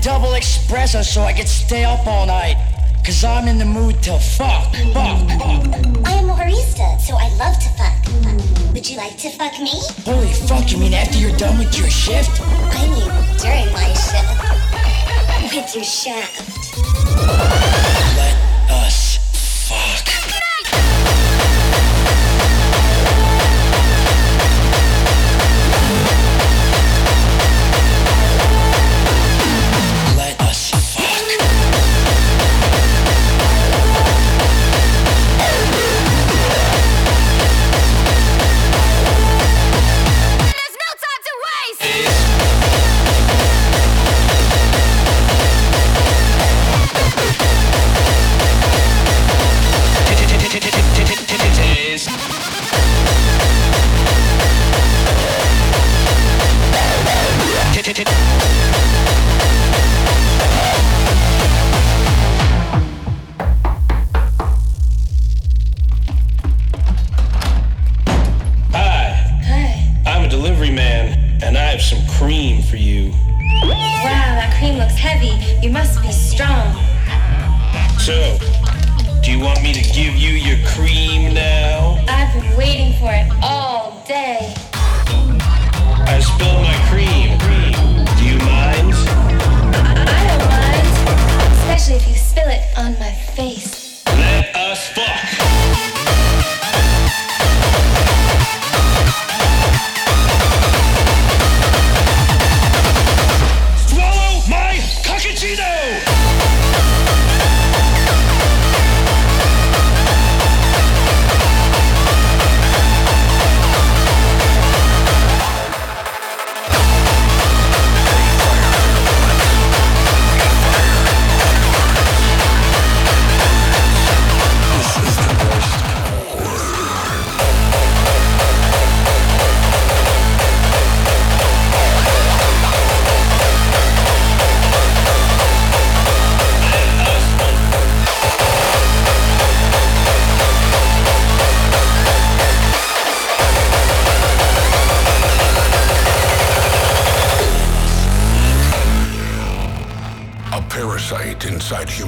double espresso so I could stay up all night. Cause I'm in the mood to fuck, fuck, fuck. I am a barista, so I love to fuck. Would you like to fuck me? Holy fuck, you mean after you're done with your shift? I mean, during my shift. With your shaft. inside here.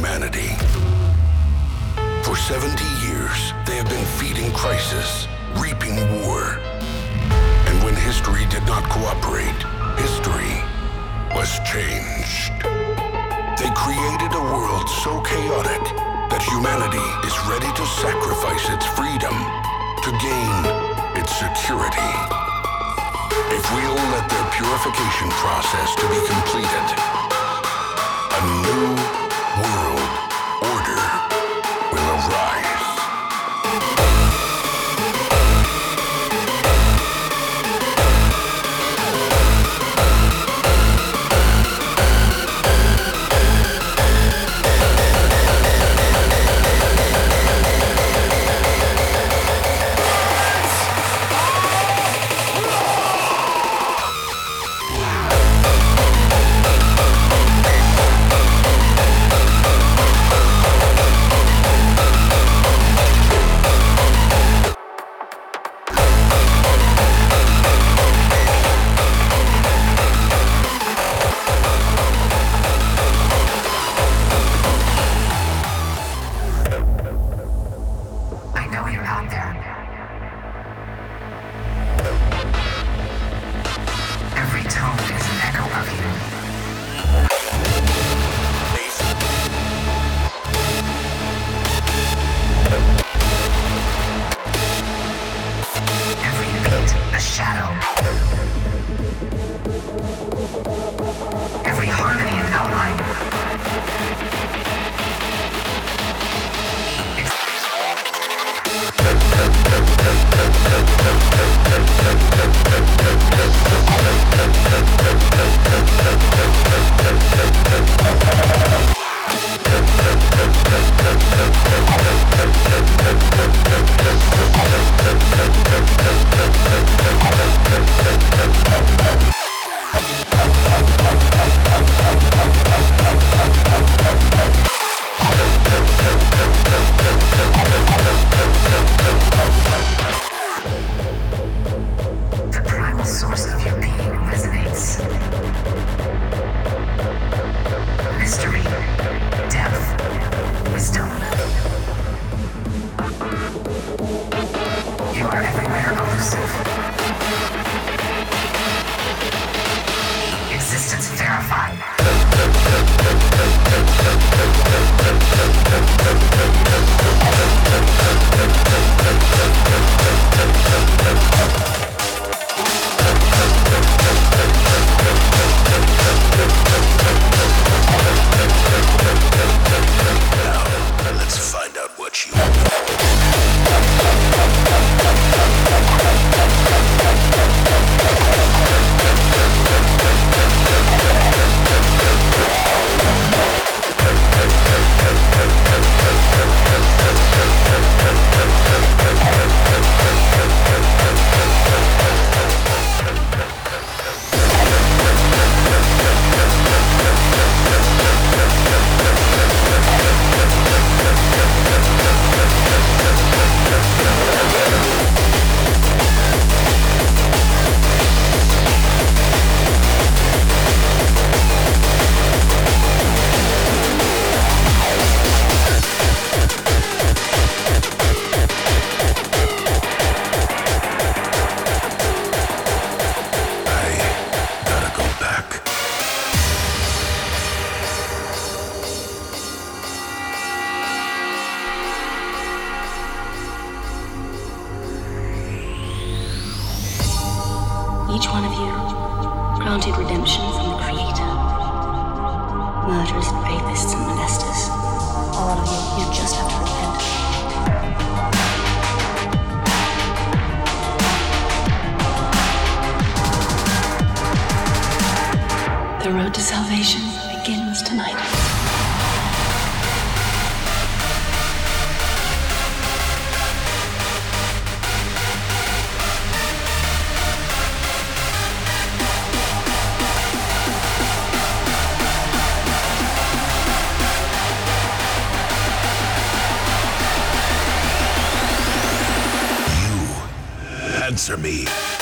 Answer me.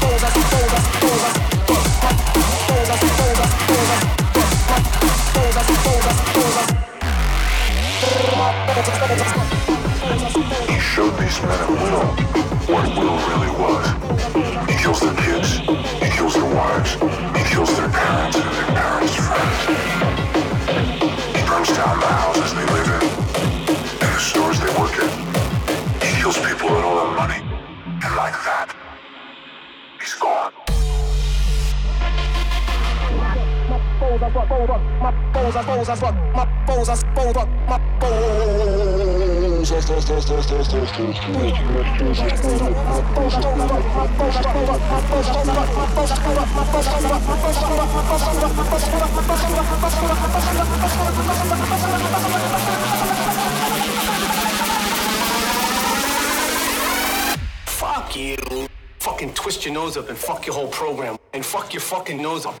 todas Fuck you. Fucking twist your nose up and fuck your whole program. And fuck your fucking nose up.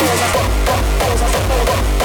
どうぞどうぞどうぞどうぞ。